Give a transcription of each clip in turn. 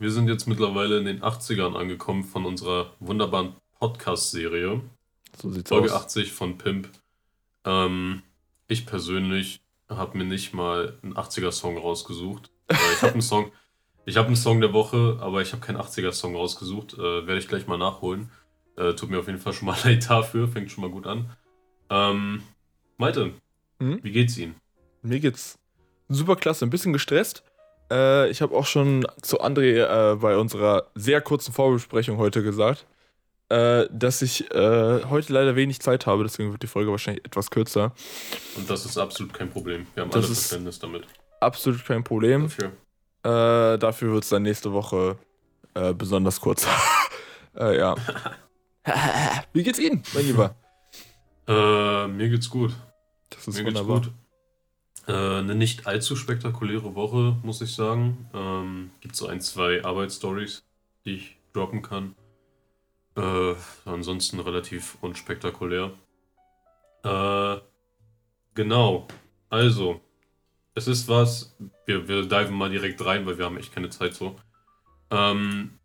wir sind jetzt mittlerweile in den 80ern angekommen von unserer wunderbaren Podcast-Serie. So sieht's Folge aus. 80 von Pimp. Ähm, ich persönlich habe mir nicht mal einen 80er-Song rausgesucht. Äh, ich habe einen Song, ich habe einen Song der Woche, aber ich habe keinen 80er-Song rausgesucht. Äh, Werde ich gleich mal nachholen. Äh, tut mir auf jeden Fall schon mal leid dafür, fängt schon mal gut an. Ähm, Malte, Hm? wie geht's Ihnen? Mir geht's super klasse, ein bisschen gestresst. Äh, ich habe auch schon zu André äh, bei unserer sehr kurzen Vorbesprechung heute gesagt, äh, dass ich äh, heute leider wenig Zeit habe, deswegen wird die Folge wahrscheinlich etwas kürzer. Und das ist absolut kein Problem. Wir haben Das alle Verständnis damit. Absolut kein Problem. Dafür. Äh, dafür wird es dann nächste Woche äh, besonders kurz. ja. Wie geht's Ihnen, mein Lieber? Mir geht's gut. Das ist Mir geht's wunderbar. gut. Äh, eine nicht allzu spektakuläre Woche, muss ich sagen. Ähm, gibt so ein, zwei Arbeitsstories, die ich droppen kann. Äh, ansonsten relativ unspektakulär. Äh, genau. Also, es ist was. Wir, wir diven mal direkt rein, weil wir haben echt keine Zeit so. Ähm,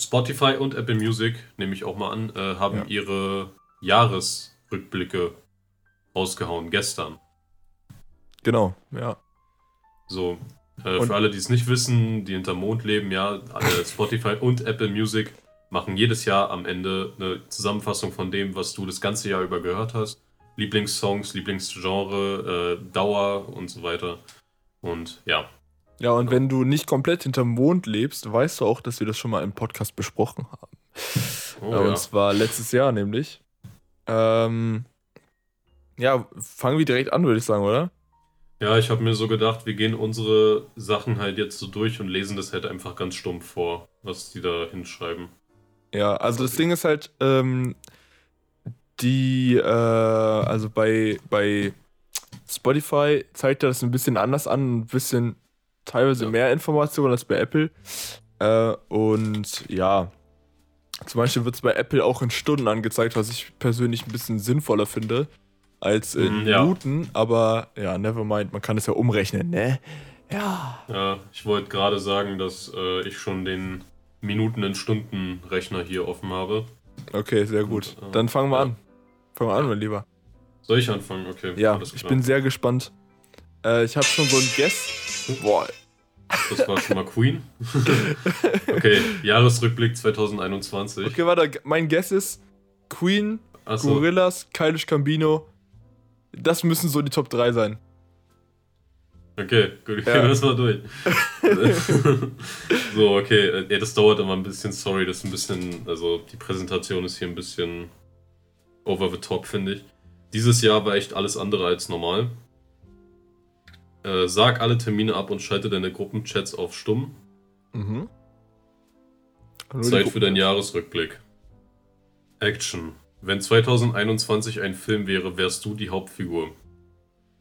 Spotify und Apple Music, nehme ich auch mal an, äh, haben Ja. ihre Jahresrückblicke rausgehauen, gestern. Genau, ja. So, äh, für alle, die es nicht wissen, die hinterm Mond leben, ja, alle Spotify und Apple Music machen jedes Jahr am Ende eine Zusammenfassung von dem, was du das ganze Jahr über gehört hast. Lieblingssongs, Lieblingsgenre, äh, Dauer und so weiter. Und ja, Ja, und wenn du nicht komplett hinterm Mond lebst, weißt du auch, dass wir das schon mal im Podcast besprochen haben. oh, ja. Und zwar letztes Jahr nämlich. Ähm, ja, fangen wir direkt an, würde ich sagen, oder? Ja, ich habe mir so gedacht, wir gehen unsere Sachen halt jetzt so durch und lesen das halt einfach ganz stumpf vor, was die da hinschreiben. Ja, also das Ding ist halt, ähm, die, äh, also bei, bei Spotify zeigt er das ein bisschen anders an, ein bisschen teilweise Ja. mehr Informationen als bei Apple. Äh, und ja, zum Beispiel wird es bei Apple auch in Stunden angezeigt, was ich persönlich ein bisschen sinnvoller finde als in Mhm, ja. Minuten, aber ja, never mind, man kann es ja umrechnen, ne? Ja. Ja, ich wollte gerade sagen, dass äh, ich schon den Minuten- in Stunden-Rechner hier offen habe. Okay, sehr gut. Und, äh, Dann fangen wir ja. an. Fangen wir an, mein Lieber. Soll ich anfangen? Okay. Ja, ich bin sehr gespannt. Äh, ich habe schon so ein Guess. Boah, Das war schon mal Queen. okay, Jahresrückblick 2021. okay, warte. Mein Guess ist Queen, Achso, Gorillas, Kylish Gambino. Das müssen so die Top 3 sein. okay, gut, gehen Ja. wir das mal durch. so, okay, äh, ja, das dauert immer ein bisschen, sorry, das ist ein bisschen, also die Präsentation ist hier ein bisschen over the top, finde ich. Dieses Jahr war echt alles andere als normal. Äh, sag alle Termine ab und schalte deine Gruppenchats auf stumm. Mhm. Zeit für deinen Jahresrückblick. Action. Wenn 2021 ein Film wäre, wärst du die Hauptfigur.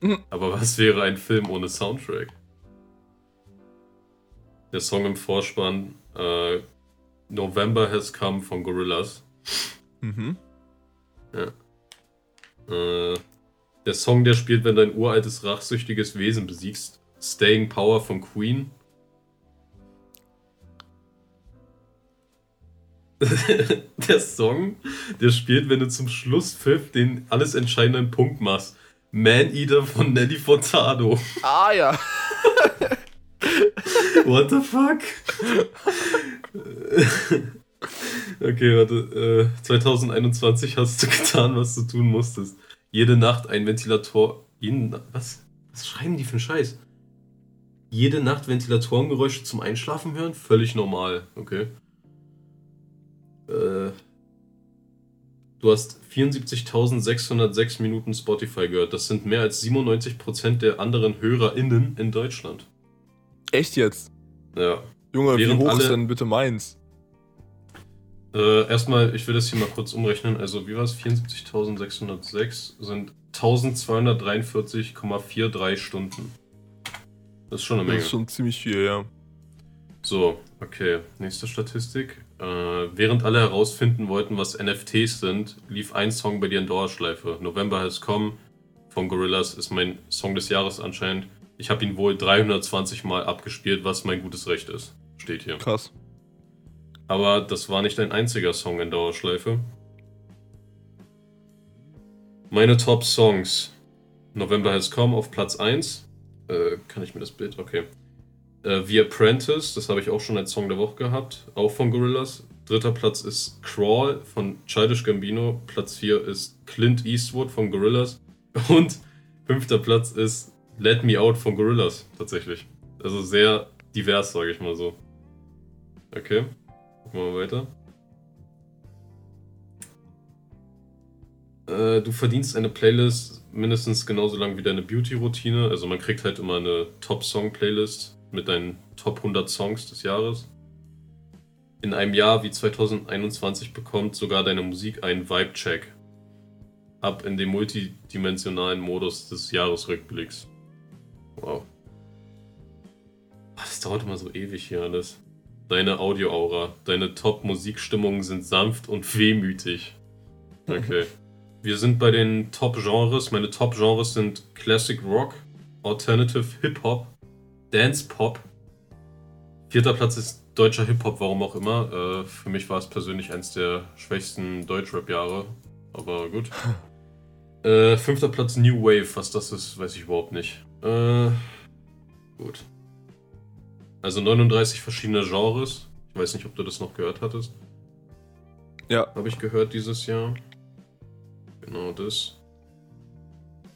Mhm. Aber was wäre ein Film ohne Soundtrack? Der Song im Vorspann äh, November Has Come von Gorillaz. Mhm. Äh, der Song, der spielt, wenn dein uraltes, rachsüchtiges Wesen besiegst. Staying Power von Queen. der Song, der spielt, wenn du zum Schlusspfiff den alles entscheidenden Punkt machst. Man Eater von Nelly Furtado. Ah ja. What the fuck? okay, warte. Äh, 2021 hast du getan, was du tun musstest. Jede Nacht ein Ventilator. Jeden, was? Was schreiben die für einen Scheiß? Jede Nacht Ventilatorengeräusche zum Einschlafen hören? Völlig normal, okay. Äh, du hast 74.606 Minuten Spotify gehört. Das sind mehr als 97% der anderen HörerInnen in Deutschland. Echt jetzt? Ja. Junge, Während wie hoch ist alle- denn bitte meins? Äh, erstmal, ich will das hier mal kurz umrechnen. Also, wie war es? 74.606 sind 1243,43 Stunden. Das ist schon eine Das Menge. ist schon ziemlich viel, ja. So, okay. Nächste Statistik. Äh, während alle herausfinden wollten, was NFTs sind, lief ein Song bei dir in Dauerschleife. November Has Come von Gorillaz ist mein Song des Jahres anscheinend. Ich habe ihn wohl 320 Mal abgespielt, was mein gutes Recht ist. Steht hier. Krass. Aber das war nicht ein einziger Song in Dauerschleife. Meine Top Songs. November Has Come auf Platz 1. Äh, kann ich mir das Bild? Okay. Äh, The Apprentice, das habe ich auch schon als Song der Woche gehabt. Auch von Gorillaz. Dritter Platz ist Crawl von Childish Gambino. Platz 4 ist Clint Eastwood von Gorillaz. Und fünfter Platz ist Let Me Out von Gorillaz, tatsächlich. Also sehr divers, sage ich mal so. Okay, gucken wir mal weiter. Äh, du verdienst eine Playlist mindestens genauso lang wie deine Beauty-Routine. Also man kriegt halt immer eine Top-Song-Playlist mit deinen Top 100 Songs des Jahres. In einem Jahr wie 2021 bekommt sogar deine Musik einen Vibe-Check. Ab in den multidimensionalen Modus des Jahresrückblicks. Wow. Das dauert immer so ewig hier alles. Deine Audio-Aura, deine Top-Musikstimmungen sind sanft und wehmütig. Okay. Wir sind bei den Top-Genres. Meine Top-Genres sind Classic Rock, Alternative Hip-Hop, Dance Pop. Vierter Platz ist deutscher Hip-Hop, warum auch immer. Äh, für mich war es persönlich eins der schwächsten Deutschrap-Jahre. Aber gut. äh, fünfter Platz New Wave. Was das ist, weiß ich überhaupt nicht. Äh, gut. Also 39 verschiedene Genres. Ich weiß nicht, ob du das noch gehört hattest. Ja. Habe ich gehört dieses Jahr. Genau das.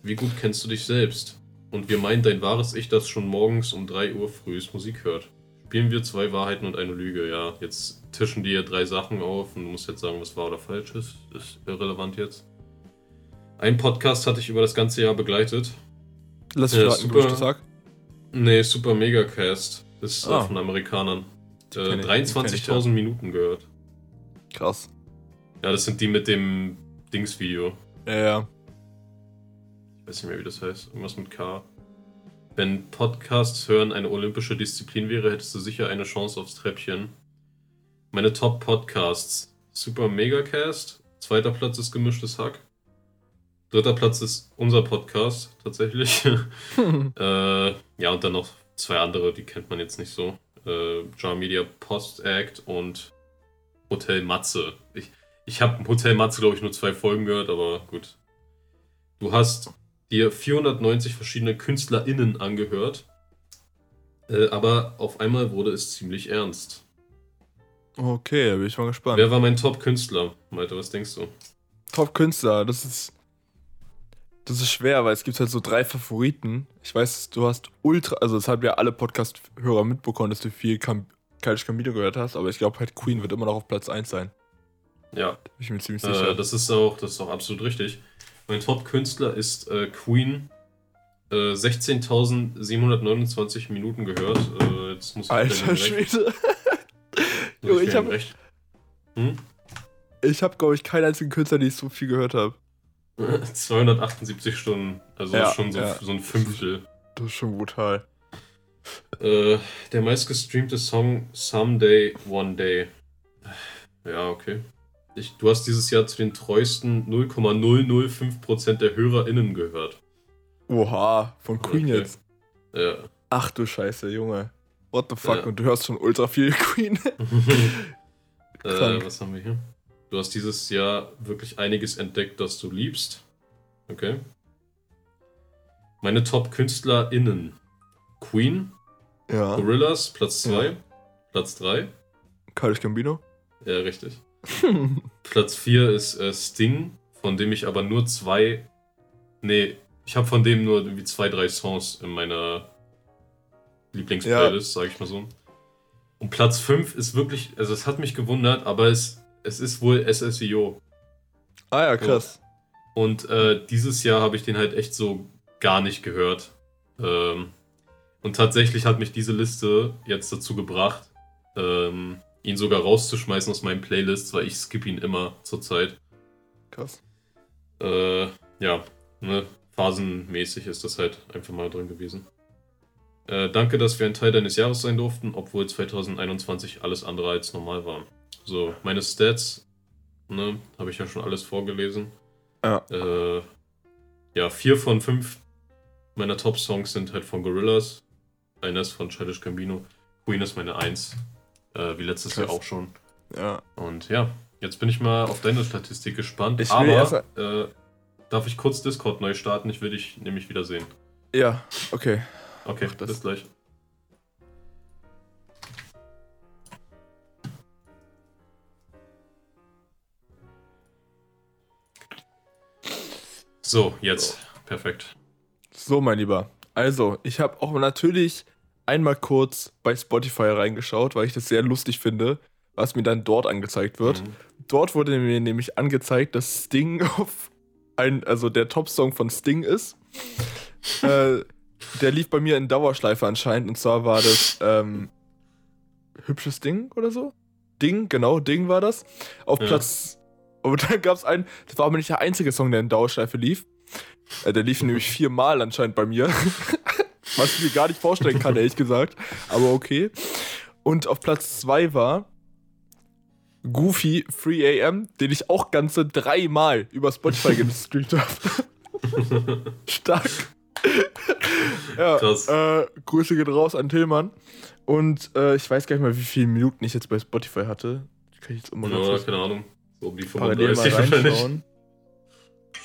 Wie gut kennst du dich selbst? Und wir meinen dein wahres Ich, das schon morgens um 3 Uhr frühs Musik hört. Spielen wir zwei Wahrheiten und eine Lüge, ja. Jetzt tischen dir drei Sachen auf und du musst jetzt sagen, was wahr oder falsch ist. Ist irrelevant jetzt. Ein Podcast hatte ich über das ganze Jahr begleitet. Lass mich Ja, raten, super. Geburtstag. Nee, Super Megacast. Ist äh, Ah. von Amerikanern. Äh, kenn ich- den kenn ich, 23.000 Minuten gehört. Krass. Ja, das sind die mit dem Dings-Video. Ja, ja. Ich weiß nicht mehr, wie das heißt. Irgendwas mit K. Wenn Podcasts hören eine olympische Disziplin wäre, hättest du sicher eine Chance aufs Treppchen. Meine Top-Podcasts. Super Megacast. Zweiter Platz ist Gemischtes Hack. Dritter Platz ist unser Podcast, tatsächlich. äh, ja, und dann noch zwei andere, die kennt man jetzt nicht so. Äh, Jar Media Post Act und Hotel Matze. Ich, ich habe Hotel Matze, glaube ich, nur zwei Folgen gehört, aber gut. Du hast dir 490 verschiedene KünstlerInnen angehört. Äh, aber auf einmal wurde es ziemlich ernst. Okay, bin ich mal gespannt. Wer war mein Top-Künstler? Malte, was denkst du? Top-Künstler, das ist. Das ist schwer, weil es gibt halt so drei Favoriten. Ich weiß, du hast ultra, also das haben ja alle Podcast-Hörer mitbekommen, dass du viel Cam Kalisch Camino gehört hast, aber ich glaube halt Queen wird immer noch auf Platz 1 sein. Ja, Bin ich mir ziemlich sicher. äh, das, ist auch, das ist auch absolut richtig. Mein Top-Künstler ist äh, Queen. Äh, 16.729 Minuten gehört. Äh, jetzt muss ich Alter Schwede. Junge, ich ich wieder hab- recht. Hm? Ich habe, glaube ich, keinen einzigen Künstler, den ich so viel gehört habe. 278 Stunden. Also Ja, schon so, ja. so ein Fünftel. Das ist schon brutal. Äh, der meistgestreamte Song Someday, One Day. Ja, okay. Ich, du hast dieses Jahr zu den treuesten 0,005% der HörerInnen gehört. Oha, von Queen Okay. jetzt. Ja. Ach du Scheiße, Junge. What the fuck? Ja. Und du hörst schon ultra viel Queen. äh, was haben wir hier? Du hast dieses Jahr wirklich einiges entdeckt, das du liebst. Okay. Meine Top-KünstlerInnen. Queen, ja. Gorillaz, Platz 2. Ja. Platz 3. Kalisch Gambino. Ja, richtig. Platz 4 ist äh, Sting, von dem ich aber nur zwei. Nee, ich habe von dem nur irgendwie zwei, drei Songs in meiner Lieblingsplaylist, sage ich mal so. Und Platz 5 ist wirklich, also es hat mich gewundert, aber es, es ist wohl SSIO. ah ja, krass. Und äh, dieses Jahr habe ich den halt echt so gar nicht gehört. Ähm, und tatsächlich hat mich diese Liste jetzt dazu gebracht, ähm, ihn sogar rauszuschmeißen aus meinen Playlists, weil ich skippe ihn immer zurzeit. Krass. Äh, ja, ne, phasenmäßig ist das halt einfach mal drin gewesen. Äh, danke, dass wir ein Teil deines Jahres sein durften, obwohl 2021 alles andere als normal war. So, meine Stats, ne, habe ich ja schon alles vorgelesen. Ja. Äh, ja, vier von fünf meiner Top-Songs sind halt von Gorillaz. Einer ist von Childish Gambino. Queen ist meine Eins. Äh, wie letztes Krass. Jahr auch schon. Ja. Und ja, jetzt bin ich mal auf deine Statistik gespannt. Ich will erst aber äh, darf ich kurz Discord neu starten? Ich will dich nämlich wieder sehen. Ja, okay. Okay, bis gleich. So, jetzt. Perfekt. So, mein Lieber. Also, ich habe auch natürlich einmal kurz bei Spotify reingeschaut, weil ich das sehr lustig finde, was mir dann dort angezeigt wird. Mhm. Dort wurde mir nämlich angezeigt, dass Sting auf ein, also der Top-Song von Sting ist. äh, der lief bei mir in Dauerschleife anscheinend und zwar war das ähm, Hübsches Ding oder so? Ding, genau, Ding war das. Auf Ja. Platz. Und dann gab es einen, das war aber nicht der einzige Song, der in Dauerschleife lief. Äh, der lief nämlich viermal anscheinend bei mir. Was ich mir gar nicht vorstellen kann, ehrlich gesagt. Aber okay. Und auf Platz 2 war Goofy 3 AM, den ich auch ganze dreimal über Spotify gestreamt habe. Stark. ja, Krass. Äh, Grüße geht raus an Tillmann. Und äh, ich weiß gar nicht mal, wie viele Minuten ich jetzt bei Spotify hatte. Kann ich jetzt immer Ja, keine Ahnung. So um die parallel mal 35 wahrscheinlich. reinschauen.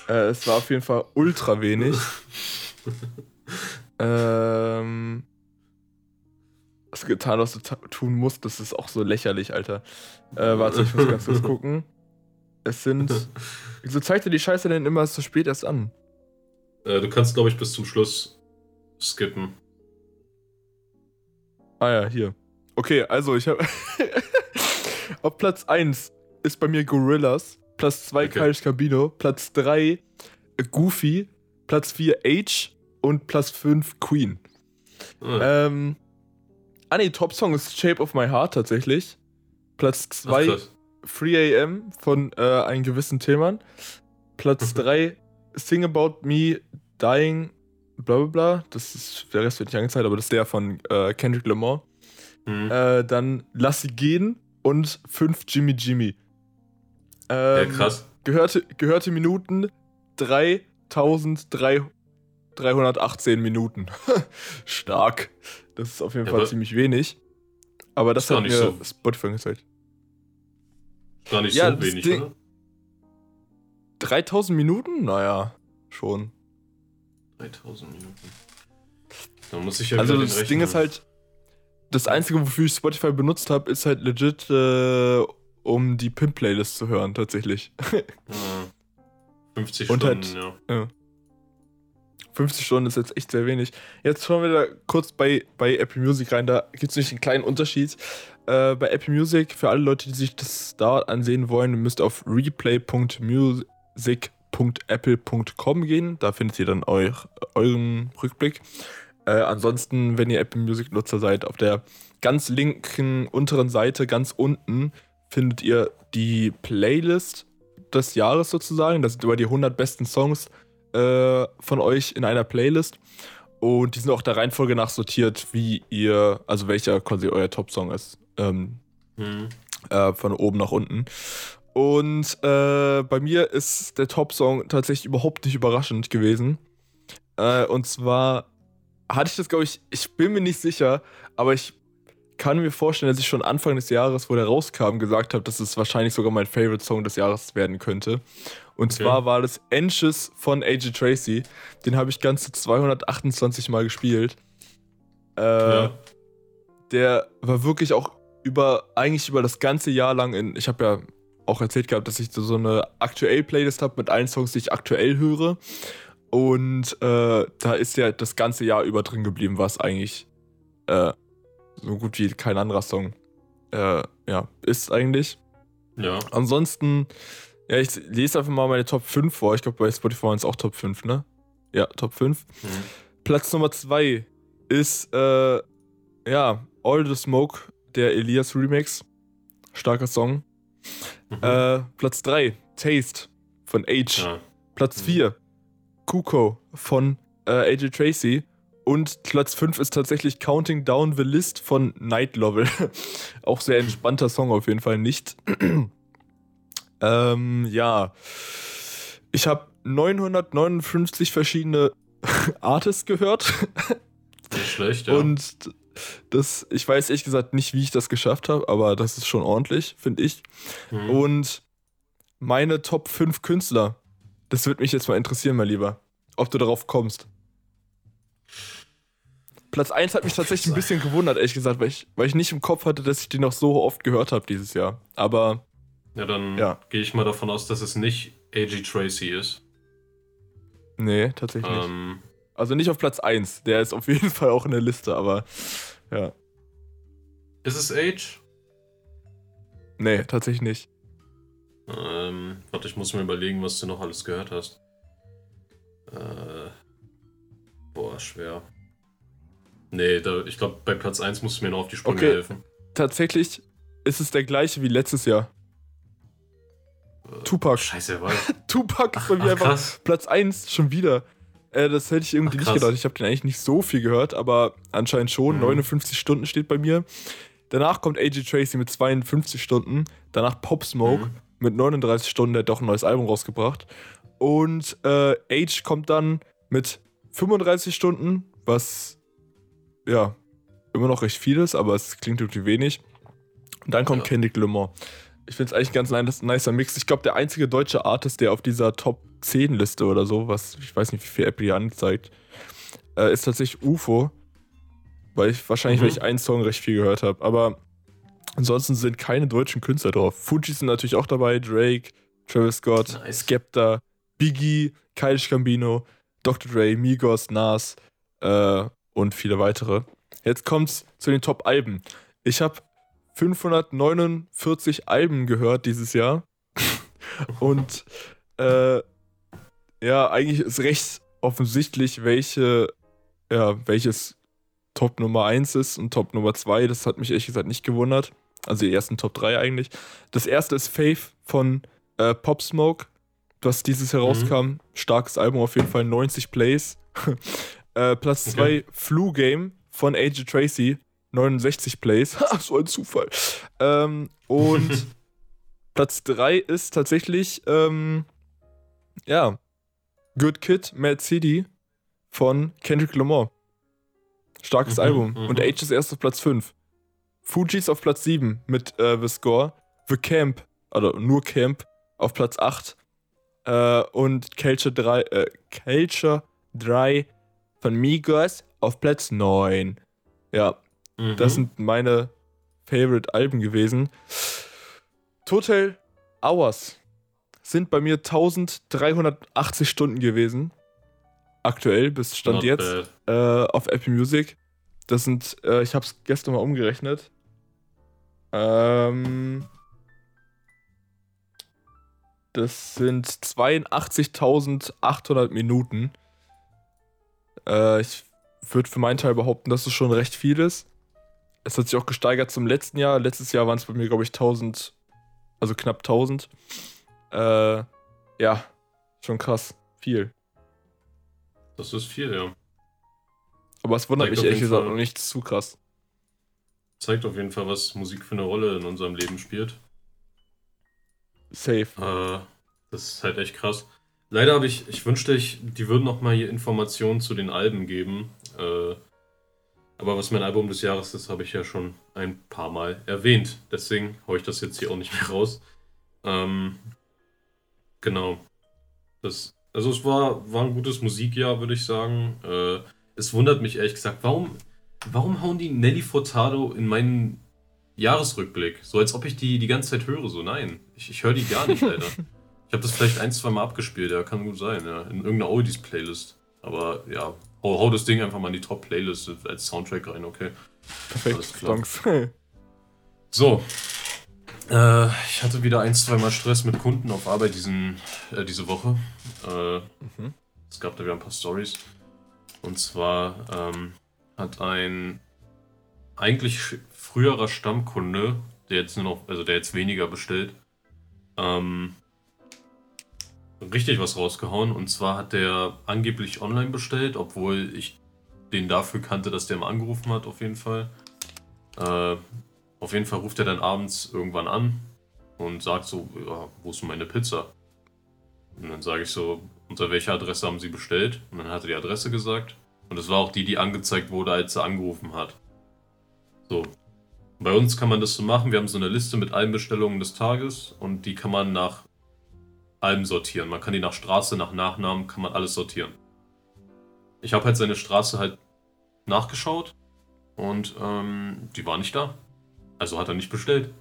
Äh, es war auf jeden Fall ultra wenig. ähm, hast du getan, was du tun musst? Das ist auch so lächerlich, Alter. Äh, warte, ich muss ganz kurz gucken. Es sind. Wieso zeigt er die Scheiße denn immer so spät erst an? Äh, du kannst, glaube ich, bis zum Schluss skippen. Ah ja, hier. Okay, also ich habe. Auf Platz 1 ist bei mir Gorillas. Platz 2 Okay. Kaius Cabino. Platz 3 Goofy. Platz 4 H. Und Platz 5 Queen. Ah, Ähm. Ah ne, Top-Song ist Shape of My Heart tatsächlich. Platz ach, 2 krass. 3 AM von äh, einem gewissen Themen. Platz Mhm. 3 Sing About Me Dying. Bla bla bla. Das ist, der Rest wird nicht angezeigt, aber das ist der von äh, Kendrick Lamar. Hm. Äh, dann Lass sie gehen und 5 Jimmy Jimmy. ja, Ähm, krass. Gehörte, gehörte Minuten 3318 Minuten. Stark. Das ist auf jeden Ja, Fall ziemlich wenig. Aber das hat nicht mir so- Spotify gezeigt. Gar nicht ja, so wenig, Ding- oder? 3000 Minuten? Naja, schon. 3000 Minuten. Da muss ich ja also das Ding ist halt, das Einzige, wofür ich Spotify benutzt habe, ist halt legit, äh, um die Pimp-Playlist zu hören, tatsächlich. Ja. 50 Und Stunden, halt- ja. 50 Stunden ist jetzt echt sehr wenig. Jetzt schauen wir da kurz bei, bei Apple Music rein. Da gibt es nämlich einen kleinen Unterschied. Äh, bei Apple Music, für alle Leute, die sich das da ansehen wollen, müsst ihr auf replay.music.apple.com gehen. Da findet ihr dann eu euren Rückblick. Äh, ansonsten, wenn ihr Apple Music Nutzer seid, auf der ganz linken unteren Seite, ganz unten, findet ihr die Playlist des Jahres sozusagen. Das sind über die 100 besten Songs äh, von euch in einer Playlist. Und die sind auch der Reihenfolge nach sortiert, wie ihr, also welcher quasi euer Top-Song ist. Ähm, Hm. äh, von oben nach unten. Und äh, bei mir ist der Top-Song tatsächlich überhaupt nicht überraschend gewesen. Äh, und zwar hatte ich das, glaube ich, ich bin mir nicht sicher, aber ich kann mir vorstellen, dass ich schon Anfang des Jahres, wo der rauskam, gesagt habe, dass es wahrscheinlich sogar mein Favorite-Song des Jahres werden könnte. Und Okay. zwar war das Anxious von AJ Tracy. Den habe ich ganze 228 Mal gespielt. Äh, ja. der war wirklich auch über, eigentlich über das ganze Jahr lang in, ich habe ja auch erzählt gehabt, dass ich so so eine aktuell Playlist habe mit allen Songs, die ich aktuell höre. Und äh, da ist ja das ganze Jahr über drin geblieben, was eigentlich äh, so gut wie kein anderer Song äh, ja, ist eigentlich. ja. Ansonsten, ja, ich lese einfach mal meine Top 5 vor. Ich glaube, bei Spotify waren es auch Top 5, ne? Ja, Top 5. Hm. Platz Nummer 2 ist, äh, ja, All the Smoke, der Elias Remix. Starker Song. Mhm. Äh, Platz 3, Taste von Age. ja. Platz Mhm. 4, Kuko von äh, AJ Tracy. Und Platz 5 ist tatsächlich Counting Down the List von Night Level. Auch sehr entspannter Song auf jeden Fall nicht. ähm, ja. Ich habe 959 verschiedene Artists gehört. Nicht schlecht, ja. Und Das, ich weiß ehrlich gesagt nicht, wie ich das geschafft habe, aber das ist schon ordentlich, finde ich. Mhm. Und meine Top 5 Künstler, das würde mich jetzt mal interessieren, mein Lieber, ob du darauf kommst. Platz 1 hat mich tatsächlich ein bisschen gewundert, ehrlich gesagt, weil ich, weil ich nicht im Kopf hatte, dass ich die noch so oft gehört habe dieses Jahr. Aber. Ja, dann ja. gehe ich mal davon aus, dass es nicht A.G. Tracy ist. Nee, tatsächlich ähm, nicht. Also nicht auf Platz 1. Der ist auf jeden Fall auch in der Liste, aber ja. Ist es Age? Nee, tatsächlich nicht. Ähm, warte, ich muss mir überlegen, was du noch alles gehört hast. Äh, boah, schwer. Nee, da, ich glaube, bei Platz 1 musst du mir noch auf die Sprünge okay. helfen. Tatsächlich ist es der gleiche wie letztes Jahr. Äh, Tupac. Scheiße, was? Tupac ist bei mir einfach krass. Platz 1 schon wieder. Äh, das hätte ich irgendwie ach, nicht gedacht. Ich habe den eigentlich nicht so viel gehört, aber anscheinend schon. Mhm. 59 Stunden steht bei mir. Danach kommt AJ Tracy mit 52 Stunden. Danach Pop Smoke mhm. mit 39 Stunden. Der hat doch ein neues Album rausgebracht. Und äh, Age kommt dann mit 35 Stunden, was ja, immer noch recht vieles, aber es klingt irgendwie wenig. Und dann kommt ja. Kendrick Lamar. Ich finde es eigentlich ein ganz nicer Mix. Ich glaube, der einzige deutsche Artist, der auf dieser Top 10 Liste oder so, was ich weiß nicht, wie viel Apple hier anzeigt, äh, ist tatsächlich UFO. Weil ich wahrscheinlich, mhm. weil ich einen Song recht viel gehört habe. Aber ansonsten sind keine deutschen Künstler drauf. Fuji sind natürlich auch dabei, Drake, Travis Scott, nice. Skepta, Biggie, Kyle Gambino, Dr. Dre, Migos, Nas, äh, und viele weitere. Jetzt kommt's zu den Top-Alben. Ich habe 549 Alben gehört dieses Jahr. und äh, ja, eigentlich ist recht offensichtlich, welche, ja, welches Top Nummer 1 ist und Top Nummer 2. Das hat mich ehrlich gesagt nicht gewundert. Also die ersten Top 3 eigentlich. Das erste ist Faith von äh, Pop Smoke, was dieses herauskam. Mhm. Starkes Album auf jeden Fall, 90 Plays. Äh, Platz 2 okay. Flu Game von AJ Tracy, 69 Plays. so ein Zufall. Ähm, und Platz 3 ist tatsächlich, ähm, ja, Good Kid, Mad City von Kendrick Lamar. Starkes mhm, Album. Mhm. Und Age ist erst auf Platz 5. Fuji's auf Platz 7 mit äh, The Score. The Camp, also nur Camp, auf Platz 8. Äh, und Culture 3, äh, Culture 3 von Migos auf Platz 9. Ja, mhm. das sind meine Favorite-Alben gewesen. Total Hours sind bei mir 1380 Stunden gewesen. Aktuell, bis Stand Not jetzt. Äh, auf Apple Music. Das sind, äh, ich habe es gestern mal umgerechnet. Ähm, das sind 82.800 Minuten. Äh, ich würde für meinen Teil behaupten, dass es schon recht viel ist. Es hat sich auch gesteigert zum letzten Jahr. Letztes Jahr waren es bei mir, glaube ich, 1000, also knapp 1000. Äh, ja, schon krass. Viel. Das ist viel, ja. Aber es wundert Zeigt mich ehrlich gesagt noch nicht zu krass. Zeigt auf jeden Fall, was Musik für eine Rolle in unserem Leben spielt. Safe. Äh, das ist halt echt krass. Leider habe ich, ich wünschte, ich, die würden noch mal hier Informationen zu den Alben geben. Äh, aber was mein Album des Jahres ist, habe ich ja schon ein paar Mal erwähnt. Deswegen haue ich das jetzt hier auch nicht mehr raus. Ähm, genau. Das, also es war, war ein gutes Musikjahr, würde ich sagen. Äh, es wundert mich ehrlich gesagt, warum, warum hauen die Nelly Furtado in meinen Jahresrückblick? So als ob ich die die ganze Zeit höre. So, nein, ich, ich höre die gar nicht, leider. Ich habe das vielleicht ein, zwei Mal abgespielt, ja, kann gut sein, ja. In irgendeiner Oldies-Playlist. Aber ja, hau, hau, das Ding einfach mal in die Top-Playlist als Soundtrack rein, okay. Perfekt, Danks. so. Äh, ich hatte wieder ein, zwei Mal Stress mit Kunden auf Arbeit diesen, äh, diese Woche. Äh, mhm. Es gab da wieder ein paar Stories. Und zwar ähm, hat ein eigentlich früherer Stammkunde, der jetzt nur noch, also der jetzt weniger bestellt, ähm, richtig was rausgehauen. Und zwar hat der angeblich online bestellt, obwohl ich den dafür kannte, dass der mal angerufen hat, auf jeden Fall. Äh, auf jeden Fall ruft er dann abends irgendwann an und sagt so, ja, wo ist meine Pizza? Und dann sage ich so, unter welcher Adresse haben Sie bestellt? Und dann hat er die Adresse gesagt. Und es war auch die, die angezeigt wurde, als er angerufen hat. So. Bei uns kann man das so machen. Wir haben so eine Liste mit allen Bestellungen des Tages und die kann man nach allem sortieren. Man kann die nach Straße, nach Nachnamen, kann man alles sortieren. Ich habe halt seine Straße halt nachgeschaut und ähm, die war nicht da. Also hat er nicht bestellt.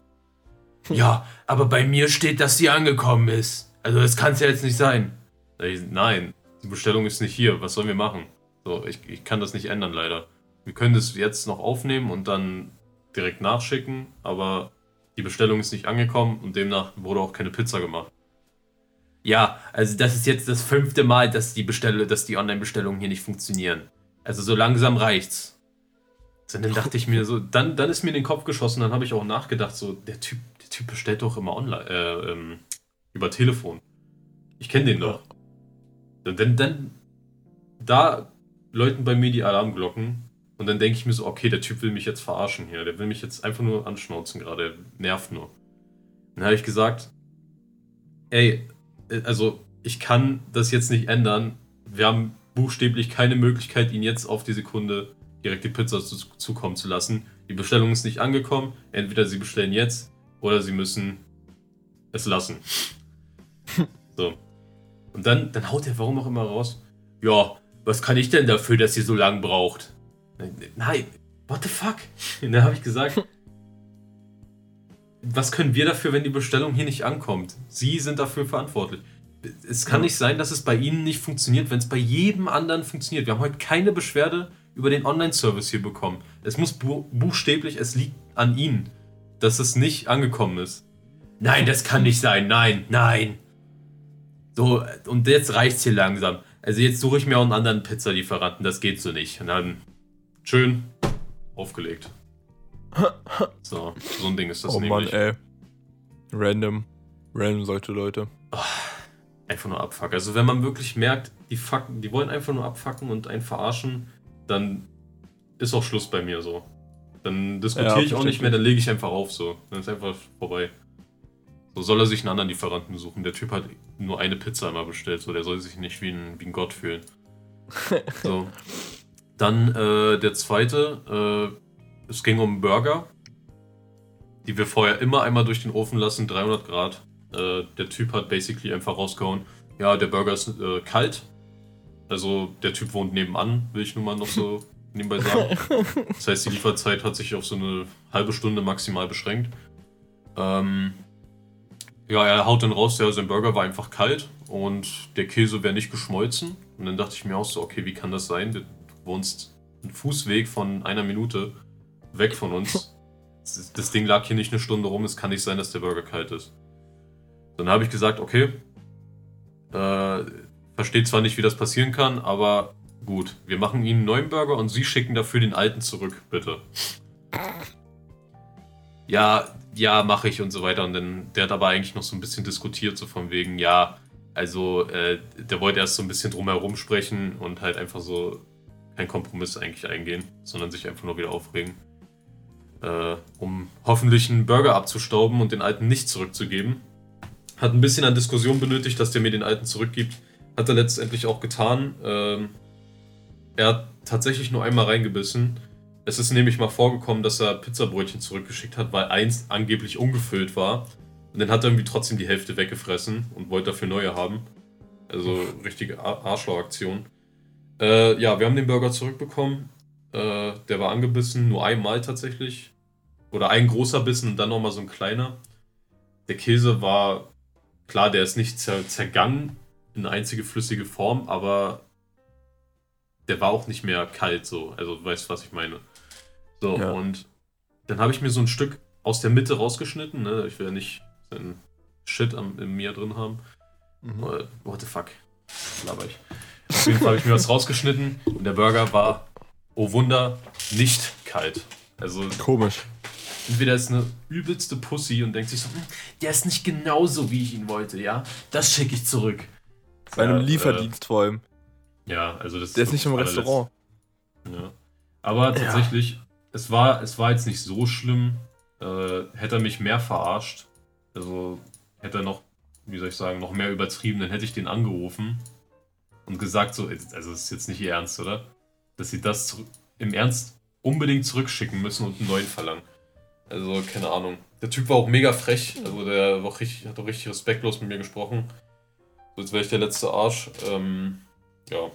Ja, aber bei mir steht, dass sie angekommen ist. Also das kann es ja jetzt nicht sein. Nein, die Bestellung ist nicht hier. Was sollen wir machen? So, ich, ich kann das nicht ändern, leider. Wir können das jetzt noch aufnehmen und dann direkt nachschicken, aber die Bestellung ist nicht angekommen und demnach wurde auch keine Pizza gemacht. Ja, also das ist jetzt das fünfte Mal, dass die Bestelle, dass die Online-Bestellungen hier nicht funktionieren. Also so langsam reicht's. Und dann dachte ich mir so, dann, dann ist mir in den Kopf geschossen, dann habe ich auch nachgedacht, so, der Typ, der Typ bestellt doch immer online, äh, ähm, über Telefon. Ich kenne den doch. Und dann, dann, da läuten bei mir die Alarmglocken und dann denke ich mir so, okay, der Typ will mich jetzt verarschen hier, der will mich jetzt einfach nur anschnauzen gerade, der nervt nur. Dann habe ich gesagt, ey, also ich kann das jetzt nicht ändern. Wir haben buchstäblich keine Möglichkeit, ihn jetzt auf die Sekunde direkt die Pizza zu, zukommen zu lassen. Die Bestellung ist nicht angekommen. Entweder sie bestellen jetzt oder sie müssen es lassen. so. Und dann, dann haut er warum auch immer raus. Ja, was kann ich denn dafür, dass ihr so lange braucht? Nein, what the fuck? Und dann habe ich gesagt, was können wir dafür, wenn die Bestellung hier nicht ankommt? Sie sind dafür verantwortlich. Es kann nicht sein, dass es bei Ihnen nicht funktioniert, wenn es bei jedem anderen funktioniert. Wir haben heute keine Beschwerde über den Online-Service hier bekommen. Es muss bu buchstäblich, es liegt an Ihnen, dass es nicht angekommen ist. Nein, das kann nicht sein. Nein, nein. So, und jetzt reicht's hier langsam. Also jetzt suche ich mir auch einen anderen Pizzalieferanten. Das geht so nicht. Und dann schön aufgelegt. So, so ein Ding ist das oh nämlich. Mann, ey. Random. Random solche Leute. Oh, einfach nur abfucken. Also wenn man wirklich merkt, die fucken, die wollen einfach nur abfacken und einen verarschen, dann ist auch Schluss bei mir so. Dann diskutiere ja, ich auch nicht mehr, dann lege ich einfach auf so. Dann ist einfach vorbei. So soll er sich einen anderen Lieferanten suchen. Der Typ hat nur eine Pizza immer bestellt, so der soll sich nicht wie ein, wie ein Gott fühlen. so. Dann äh, der zweite, äh, es ging um Burger, die wir vorher immer einmal durch den Ofen lassen, 300 Grad. Äh, der Typ hat basically einfach rausgehauen, ja, der Burger ist äh, kalt, also der Typ wohnt nebenan, will ich nur mal noch so nebenbei sagen. Das heißt, die Lieferzeit hat sich auf so eine halbe Stunde maximal beschränkt. Ähm, ja, er haut dann raus, ja, sein Burger war einfach kalt und der Käse wäre nicht geschmolzen. Und dann dachte ich mir auch so, okay, wie kann das sein? Du wohnst einen Fußweg von einer Minute weg von uns. Das Ding lag hier nicht eine Stunde rum, es kann nicht sein, dass der Burger kalt ist. Dann habe ich gesagt, okay, äh, Versteht zwar nicht, wie das passieren kann, aber gut. Wir machen Ihnen einen neuen Burger und Sie schicken dafür den alten zurück, bitte. Ja, ja, mache ich und so weiter. Und dann, der hat aber eigentlich noch so ein bisschen diskutiert, so von wegen, ja, also, äh, der wollte erst so ein bisschen drumherum sprechen und halt einfach so keinen Kompromiss eigentlich eingehen, sondern sich einfach nur wieder aufregen. Äh, um hoffentlich einen Burger abzustauben und den alten nicht zurückzugeben. Hat ein bisschen an Diskussion benötigt, dass der mir den alten zurückgibt. Hat er letztendlich auch getan. Ähm, er hat tatsächlich nur einmal reingebissen. Es ist nämlich mal vorgekommen, dass er Pizzabrötchen zurückgeschickt hat, weil eins angeblich ungefüllt war. Und dann hat er irgendwie trotzdem die Hälfte weggefressen und wollte dafür neue haben. Also richtige Arschloch-Aktion. Äh, ja, wir haben den Burger zurückbekommen. Äh, der war angebissen, nur einmal tatsächlich. Oder ein großer Bissen und dann nochmal so ein kleiner. Der Käse war, klar, der ist nicht zer zergangen, eine einzige flüssige Form, aber der war auch nicht mehr kalt so. Also du weißt, was ich meine. So, ja. und dann habe ich mir so ein Stück aus der Mitte rausgeschnitten. Ne? Ich will ja nicht den Shit am, in mir drin haben. Mhm. Uh, what the fuck? Laber ich. Auf jeden Fall habe ich mir was rausgeschnitten und der Burger war, oh Wunder, nicht kalt. Also. Komisch. Entweder ist eine übelste Pussy und denkt sich so, hm, der ist nicht genauso, wie ich ihn wollte, ja? Das schicke ich zurück. Bei einem ja, Lieferdienst äh, vor allem. Ja, also das Der ist nicht im Restaurant. Ja. Aber tatsächlich, ja. es, war, es war jetzt nicht so schlimm. Äh, hätte er mich mehr verarscht, also hätte er noch, wie soll ich sagen, noch mehr übertrieben, dann hätte ich den angerufen und gesagt, so, also das ist jetzt nicht ihr Ernst, oder? Dass sie das im Ernst unbedingt zurückschicken müssen und einen neuen verlangen. Also, keine Ahnung. Der Typ war auch mega frech. Also, der war auch richtig, hat auch richtig respektlos mit mir gesprochen. So, als wäre ich der letzte Arsch. Ähm, ja.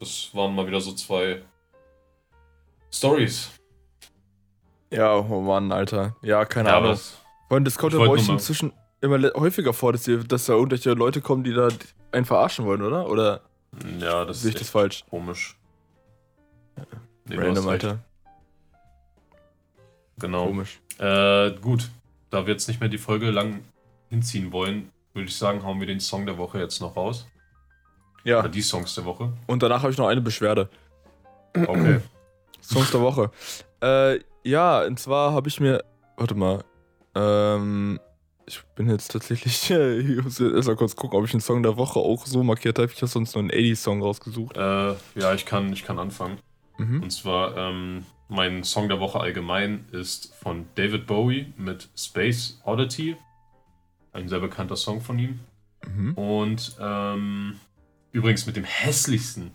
Das waren mal wieder so zwei Stories. Ja, oh Mann, Alter. Ja, keine Ja, Ahnung. allem, das kommt ja bei euch inzwischen immer häufiger vor, dass, ihr, dass da irgendwelche Leute kommen, die da einen verarschen wollen, oder? Oder ja, das sehe ist ich das falsch? komisch. Nee, Random. Alter. Genau. Komisch. Äh, gut. Da wir jetzt nicht mehr die Folge lang hinziehen wollen, würde ich sagen, hauen wir den Song der Woche jetzt noch raus. Ja, Oder die Songs der Woche. und danach habe ich noch eine Beschwerde. Okay. Songs der Woche. Äh, ja, und zwar habe ich mir. Warte mal. Ähm, ich bin jetzt tatsächlich. ich muss jetzt erst mal kurz gucken, ob ich einen Song der Woche auch so markiert habe. Ich habe sonst nur einen 80s-Song rausgesucht. äh, ja, ich kann, ich kann anfangen. Mhm. Und zwar, ähm, mein Song der Woche allgemein ist von David Bowie mit Space Oddity. Ein sehr bekannter Song von ihm. Mhm. Und ähm, übrigens mit dem hässlichsten.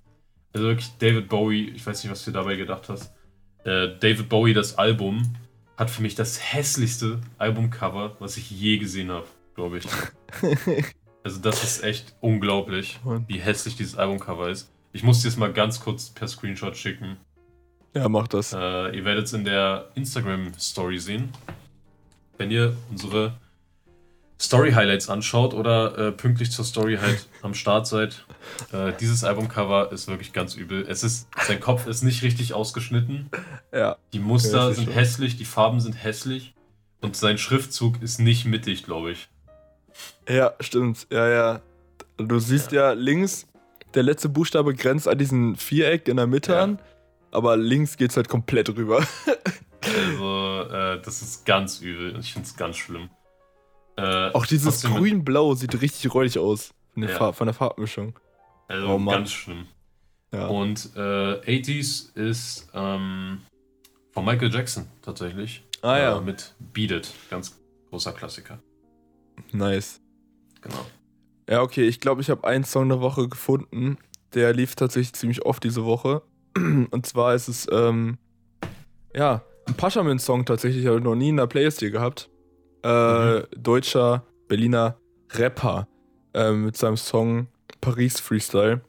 Also wirklich David Bowie, ich weiß nicht, was du dabei gedacht hast. Äh, David Bowie, das Album, hat für mich das hässlichste Albumcover, was ich je gesehen habe, glaube ich. Also das ist echt unglaublich, wie hässlich dieses Albumcover ist. Ich muss dir es mal ganz kurz per Screenshot schicken. Ja, mach das. Äh, ihr werdet es in der Instagram-Story sehen. Wenn ihr unsere Story-Highlights anschaut oder äh, pünktlich zur Story halt am Start seid. Äh, dieses Albumcover ist wirklich ganz übel. Es ist, sein Kopf ist nicht richtig ausgeschnitten. Ja. Die Muster Ja, das sind schon- hässlich, die Farben sind hässlich. Und sein Schriftzug ist nicht mittig, glaube ich. Ja, stimmt. Ja, ja. Du siehst ja, links, der letzte Buchstabe grenzt an diesen Viereck in der Mitte Ja. an, aber links geht's halt komplett rüber. Also, äh, das ist ganz übel. Ich finde es ganz schlimm. Äh, Auch dieses grün-blau sieht richtig räudig aus. Von der, Ja. Farb, von der Farbmischung. Also Oh Mann. ganz schlimm. Ja. Und äh, 80s ist ähm, von Michael Jackson tatsächlich. ah ja, Äh, mit Beat It. Ganz großer Klassiker. nice. Genau. Ja, okay, ich glaube, ich habe einen Song der Woche gefunden. Der lief tatsächlich ziemlich oft diese Woche. Und zwar ist es, ähm, ja, ein Paschamin-Song tatsächlich, habe ich noch nie in der Playlist hier gehabt. Äh, Deutscher, Berliner Rapper äh, mit seinem Song Paris Freestyle.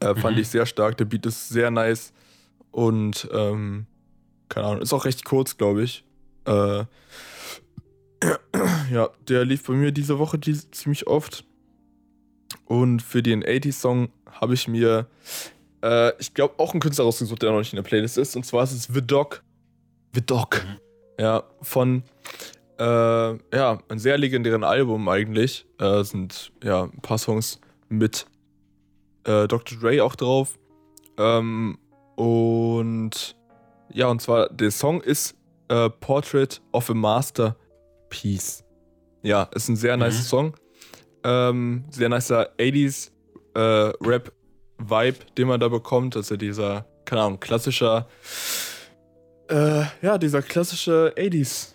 Äh, fand Mhm. ich sehr stark. Der Beat ist sehr nice und, ähm, keine Ahnung, ist auch recht kurz, glaube ich. Äh, ja, der lief bei mir diese Woche die, ziemlich oft. Und für den 80s-Song habe ich mir, äh, ich glaube, auch einen Künstler rausgesucht, der noch nicht in der Playlist ist. Und zwar ist es The Dog. The Dog. Ja, von, äh, ja, einem sehr legendären Album eigentlich. Äh, sind, ja, ein paar Songs mit äh, Dr. Dre auch drauf. Ähm, und, ja, und zwar, der Song ist äh, Portrait of a Masterpiece. Ja, ist ein sehr Mhm. Song. Ähm, sehr nicer 80s äh, Rap-Vibe, den man da bekommt. Also dieser, keine Ahnung, klassischer, äh, ja, dieser klassische 80s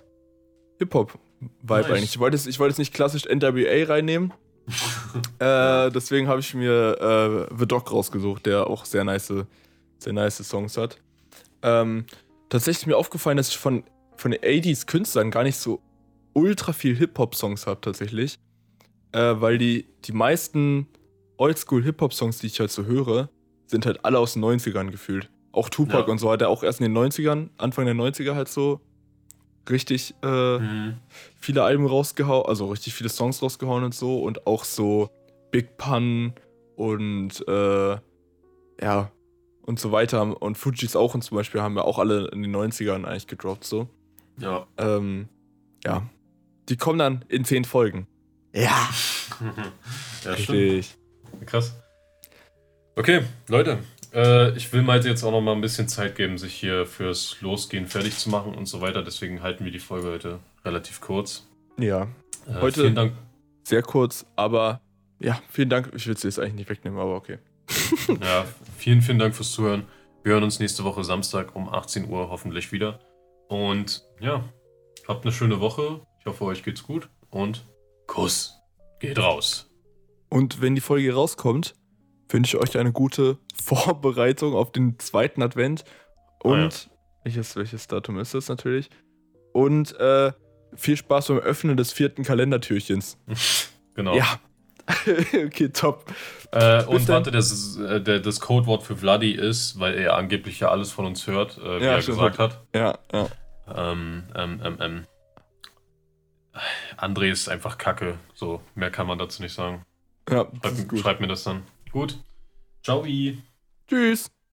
Hip-Hop-Vibe Nice. eigentlich. Ich wollte es ich wollte es nicht klassisch NWA reinnehmen. äh, deswegen habe ich mir äh, The Dog rausgesucht, der auch sehr nice, sehr nice Songs hat. Ähm, tatsächlich ist mir aufgefallen, dass ich von, von den 80s Künstlern gar nicht so ultra viel Hip-Hop-Songs habe, tatsächlich. Äh, weil die, die meisten Oldschool-Hip-Hop-Songs, die ich halt so höre, sind halt alle aus den 90ern gefühlt. Auch Tupac Ja. und so hat er auch erst in den 90ern, Anfang der 90er halt so richtig äh, Mhm. viele Alben rausgehauen, also richtig viele Songs rausgehauen und so und auch so Big Pun und äh, ja und so weiter und Fujis auch und zum Beispiel haben wir auch alle in den 90ern eigentlich gedroppt so. Ja. Ähm, ja. Die kommen dann in zehn Folgen. Ja. ja, stimmt. Richtig. Krass. Okay, Leute. Äh, ich will Malte jetzt auch noch mal ein bisschen Zeit geben, sich hier fürs Losgehen fertig zu machen und so weiter. Deswegen halten wir die Folge heute relativ kurz. Ja. Äh, Heute- Vielen Dank. Sehr kurz, aber ja, vielen Dank. Ich will es jetzt eigentlich nicht wegnehmen, aber okay. Ja, vielen, vielen Dank fürs Zuhören. Wir hören uns nächste Woche Samstag um 18 Uhr hoffentlich wieder. Und ja, habt eine schöne Woche. Ich hoffe, euch geht's gut. Und Kuss geht raus. Und wenn die Folge rauskommt, wünsche ich euch eine gute Vorbereitung auf den zweiten Advent. Und ah, ja. welches, welches Datum ist das natürlich? Und äh, viel Spaß beim Öffnen des vierten Kalendertürchens. genau. Ja. okay, top. Äh, und warte, das, äh, das Codewort für Vladi ist, weil er angeblich ja alles von uns hört, äh, wie ja, er gesagt hat. Ja, ja. Ähm, ähm, ähm, ähm. André ist einfach kacke. So, mehr kann man dazu nicht sagen. Ja, schreib, schreib mir das dann. Gut. Ciao. Tschüss.